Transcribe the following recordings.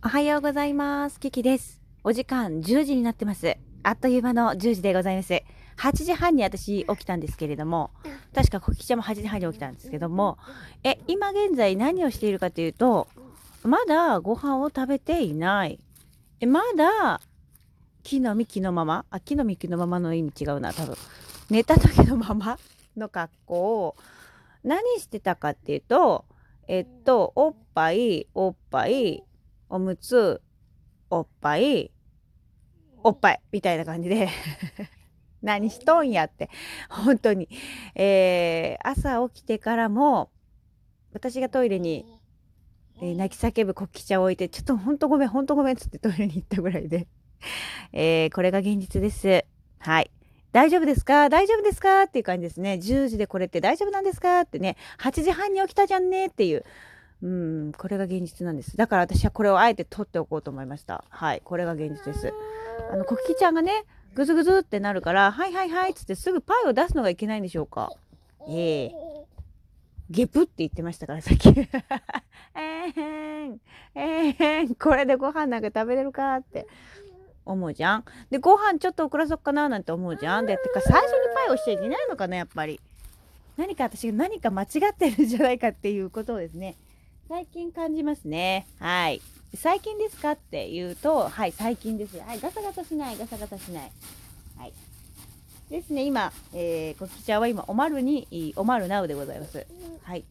おはようございます。キキです。お時間10時になってます。あっという間の10時でございます。8時半に私起きたんですけれども、確かコキちゃんも8時半に起きたんですけども、え、今現在何をしているかというと、まだご飯を食べていない。え、まだ木の幹のまま、あ、木の幹のままの意味違うな、多分。寝た時のまま の格好を、何してたかっていうと、えっと、おっぱい、おっぱい、おむつ、おっぱい、おっぱい、みたいな感じで 何しとんやって、本当に。えー、朝起きてからも、私がトイレに、えー泣き叫ぶコッキちゃんを置いて、ちょっとほんとごめん、ほんとごめんっつってトイレに行ったぐらいで。えー、これが現実です。はい。大丈夫ですか？大丈夫ですか？っていう感じですね。10時でこれって大丈夫なんですか？ってね。8時半に起きたじゃんねっていう。うん、これが現実なんです。だから私はこれをあえて取っておこうと思いました。はい、これが現実です。あの、コキちゃんがね、ぐずぐずってなるから、はいはいはいっつってすぐパイを出すのがいけないんでしょうか。ええゲプって言ってましたから、さっき。えーん、えーん、これでご飯なんか食べれるかって思うじゃん。で、ご飯ちょっと遅らそっかななんて思うじゃん。で、てか最初にパイをしちゃいけないのかな、やっぱり。何か私が何か間違ってるんじゃないかっていうことをですね、最近感じますね。はい。最近ですかって言うと、はい、最近です。はい、ガサガサしない、ガサガサしない。はい。ですね、今、えー、こきちゃんは今、おまるに、おまるなうでございます。はい。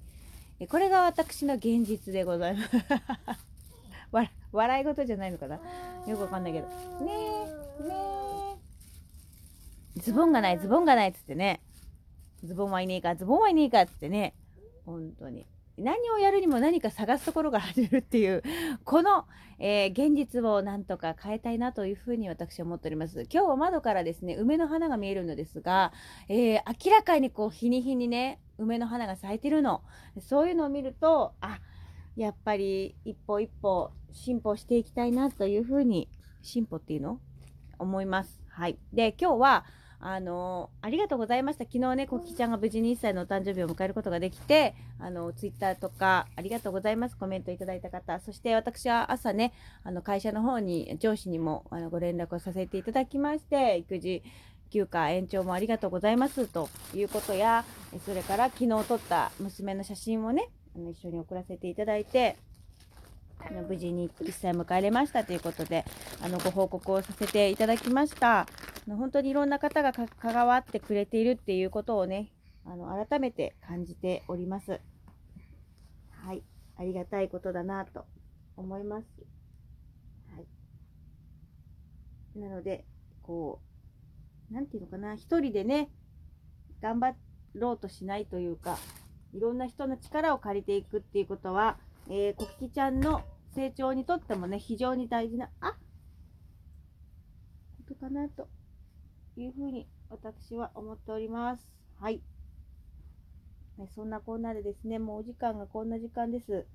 えこれが私の現実でございます。笑い事じゃないのかなよくわかんないけど。ねえ、ねえ。ズボンがない、ズボンがないっつってね。ズボンはいねえか、ズボンはいねえかっつってね。本当に。何をやるにも何か探すところから始めるっていう、この、えー現実をなんとか変えたいなというふうに私は思っております。今日は窓からですね、梅の花が見えるのですが、えー明らかにこう、日に日にね、梅の花が咲いてるの。そういうのを見ると、あ、やっぱり一歩一歩進歩していきたいなというふうに、進歩っていうの？思います。はい。で、今日は、あのありがとうございました。昨日ね、コキちゃんが無事に1歳のお誕生日を迎えることができて、あの、ツイッターとか、ありがとうございます。コメントいただいた方。そして私は朝ね、あの、会社の方に、上司にも、あの、ご連絡をさせていただきまして、育児休暇延長もありがとうございますということや、それから昨日撮った娘の写真をね、あの一緒に送らせていただいて、あの無事に1歳迎えれましたということで、あの、ご報告をさせていただきました。あの本当にいろんな方が関わってくれているっていうことをね、あの、改めて感じております。はい。ありがたいことだなと思います。はい。なので、こう、なんていうのかな、一人でね、頑張ろうとしないというか、いろんな人の力を借りていくっていうことは、えー、コキキちゃんの成長にとってもね、非常に大事な、あことかなというふうに私は思っております。はい。ねそんなこんなでですね、もうお時間がこんな時間です。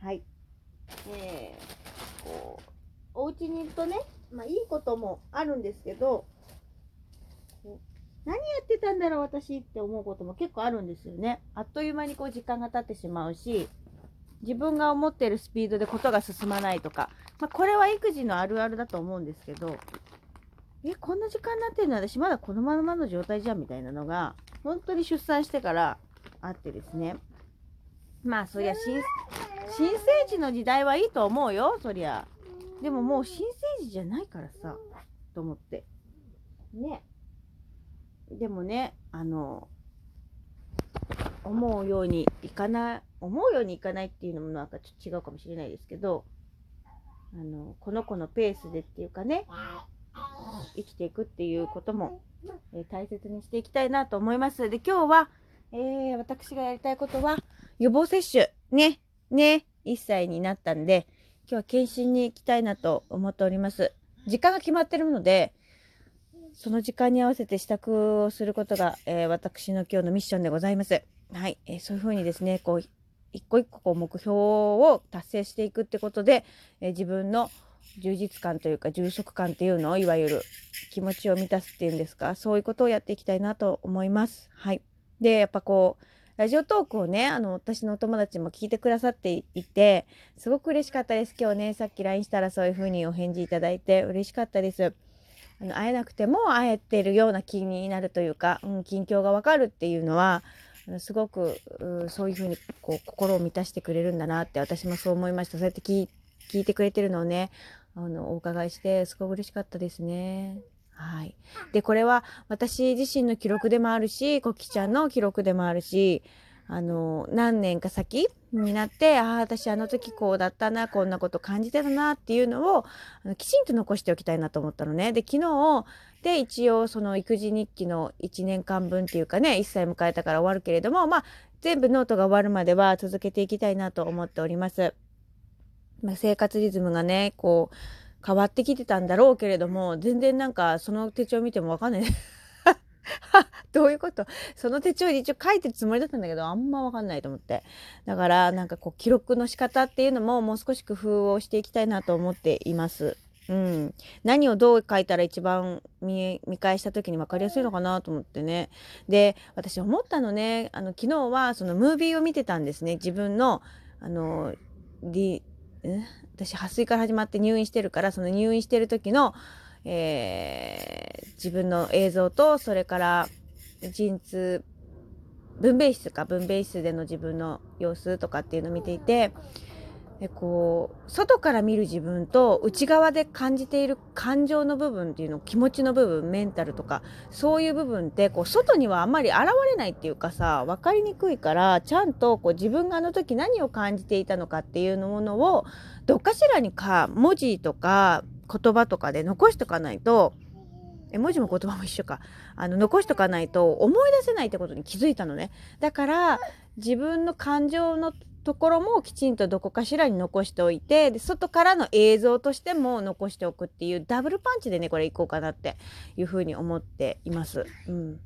はい。えー、こう、お家にいるとね、まあいいこともあるんですけど、何やってたんだろう私って思うことも結構あるんですよね。あっという間にこう時間が経ってしまうし、自分が思っているスピードでことが進まないとか、まあこれは育児のあるあるだと思うんですけど、え、こんな時間になってるの？私まだこのままの状態じゃんみたいなのが、本当に出産してからあってですね。まあそりゃ新、新生児の時代はいいと思うよ、そりゃ。でももう新生児じゃないからさ、と思って。ね。でもね、あの、思うようにいかない、思うようにいかないっていうのもなんかちょっと違うかもしれないですけど、あの、この子のペースでっていうかね、生きていくっていうことも、えー大切にしていきたいなと思います。で、今日は、えー私がやりたいことは、予防接種。ね、ね、1歳になったんで、今日は検診に行きたいなと思っております。時間が決まってるので、その時間に合わせて支度をすることが、えー私の今日のミッションでございます。はい、えーそういうふうにですね、こう、一個一個こう目標を達成していくってことで、えー自分の充実感というか充足感っていうのをいわゆる気持ちを満たすっていうんですかそういうことをやっていきたいなと思います。はい。でやっぱこうラジオトークをね、あの、私のお友達も聞いてくださっていて、すごく嬉しかったです。今日ね、さっき LINE したらそういう風にお返事いただいて嬉しかったです。あの会えなくても会えてるような気になるというか、うん、近況がわかるっていうのは、すごくそういうふうにこう心を満たしてくれるんだなって私もそう思いましたそうやって聞いてくれてるのをねあのお伺いしてすごく嬉しかったですね。はい、でこれは私自身の記録でもあるしコキちゃんの記録でもあるしあの何年か先になってああ私あの時こうだったなこんなこと感じてたなっていうのをあのきちんと残しておきたいなと思ったのね。で昨日で一応その育児日記の1年間分っていうかね1歳迎えたから終わるけれどもまあ全部ノートが終わるまでは続けていきたいなと思っております。まあ、生活リズムがねこう変わってきてたんだろうけれども全然なんかその手帳見てもわかんない どういうこと？その手帳に一応書いてるつもりだったんだけどあんまわかんないと思って。だからなんかこう記録の仕方っていうのももう少し工夫をしていきたいなと思っています。うん、何をどう書いたら一番見返した時に分かりやすいのかなと思ってね。で私思ったのねあの昨日はそのムービーを見てたんですね。自分のあの、D、私破水から始まって入院してるからその入院してる時の、えー、自分の映像とそれから陣痛分娩室か分娩室での自分の様子とかっていうのを見ていてでこう外から見る自分と内側で感じている感情の部分っていうの気持ちの部分メンタルとかそういう部分ってこう外にはあんまり現れないっていうかさ分かりにくいからちゃんとこう自分があの時何を感じていたのかっていうものをどっかしらにか文字とか言葉とかで残しとかないとえ文字も言葉も一緒か。あの残しとかないと思い出せないってことに気づいたのね。だから自分の感情のところもきちんとどこかしらに残しておいてで外からの映像としても残しておくっていうダブルパンチでねこれいこうかなっていうふうに思っています。うん、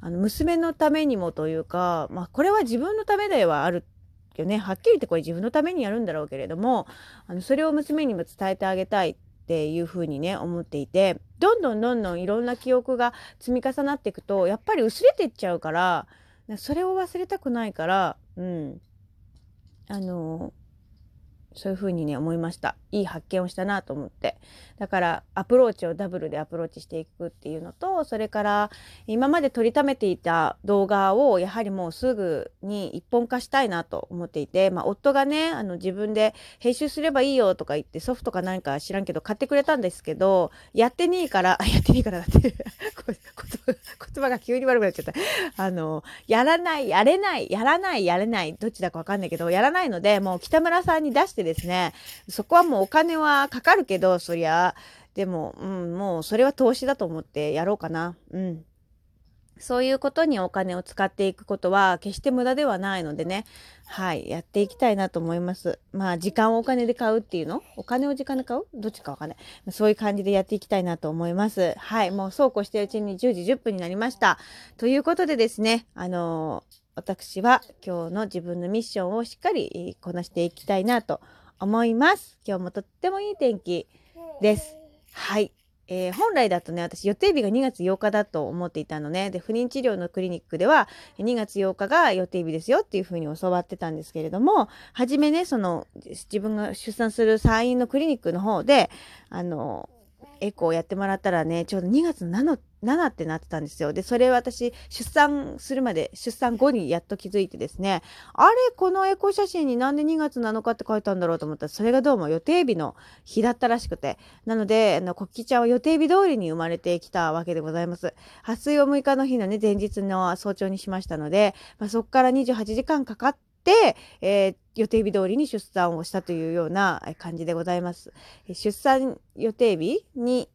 あの娘のためにもというか、まあ、これは自分のためではあるよね。はっきり言ってこれ自分のためにやるんだろうけれどもあのそれを娘にも伝えてあげたい。っていうふうにね思っていてどんどんどんどんいろんな記憶が積み重なっていくとやっぱり薄れていっちゃうからそれを忘れたくないからうん。あのそういうふうにね思いました。いい発見をしたなと思って。だからアプローチをダブルでアプローチしていくっていうのとそれから今まで撮りためていた動画をやはりもうすぐに一本化したいなと思っていて、まあ、夫がねあの自分で編集すればいいよとか言ってソフトか何か知らんけど買ってくれたんですけどやってねえからやってねえからだって 言葉が急に悪くなっちゃった。あのやらないやれないやらないやれないどっちだかわかんないけどやらないのでもう北村さんに出してですね、そこはもうお金はかかるけど、そりゃ、でも、うん、もうそれは投資だと思ってやろうかな。うん。そういうことにお金を使っていくことは決して無駄ではないのでね、はい、やっていきたいなと思います。まあ、時間をお金で買うっていうの？お金を時間で買う？どっちかわかんない。そういう感じでやっていきたいなと思います。はい、もうそうこうしてるうちに10時10分になりました。ということでですね、あのー私は今日の自分のミッションをしっかりこなしていきたいなと思います。今日もとってもいい天気です。はい。えー、本来だとね、私予定日が2月8日だと思っていたのね。で、不妊治療のクリニックでは2月8日が予定日ですよっていうふうに教わってたんですけれども、初めね、その自分が出産する産院のクリニックの方で、あの、エコーやってもらったらね、ちょうど2月 7, 7ってなってたんですよ。で、それ私、出産するまで、出産後にやっと気づいてですね、あれ、このエコ写真になんで2月7日って書いたんだろうと思ったら、それがどうも予定日の日だったらしくて。なので、あの、コッキちゃんは予定日通りに生まれてきたわけでございます。発水を6日の日のね、前日の早朝にしましたので、まあ、そこから28時間かかって、えー、予定日通りに出産をしたというような感じでございます。出産予定日に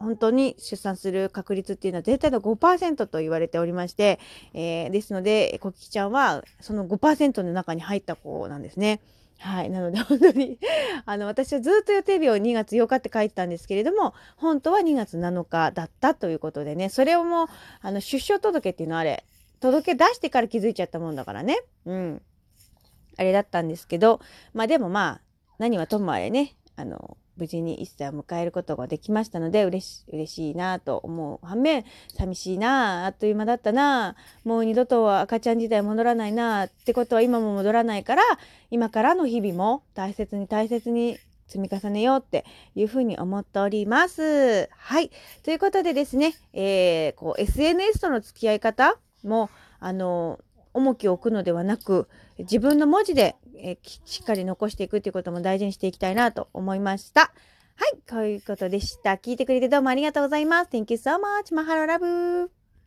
本当に出産する確率っていうのは全体の5%と言われておりまして、えー、ですので、コキちゃんはその5%の中に入った子なんですね。はい。なので、本当に あの、私はずっと予定日を2月8日って書いてたんですけれども、本当は2月7日だったということでね、それをもう、あの、出生届っていうのはあれ、届け出してから気づいちゃったもんだからね。うん。あれだったんですけど、まあでもまあ、何はともあれね、あの、無事に1歳を迎えることができましたので嬉し嬉しいなと思う反面寂しいなあっという間だったなもう二度とは赤ちゃん時代戻らないなってことは今も戻らないから今からの日々も大切に大切に積み重ねようっていうふうに思っております。はい。ということでですね、えー、こう SNS との付き合い方もあの重きを置くのではなく自分の文字で、えしっかり残していくっていうことも大事にしていきたいなと思いました。はい、こういうことでした。聞いてくれてどうもありがとうございます。Thank you so much. マハロラブ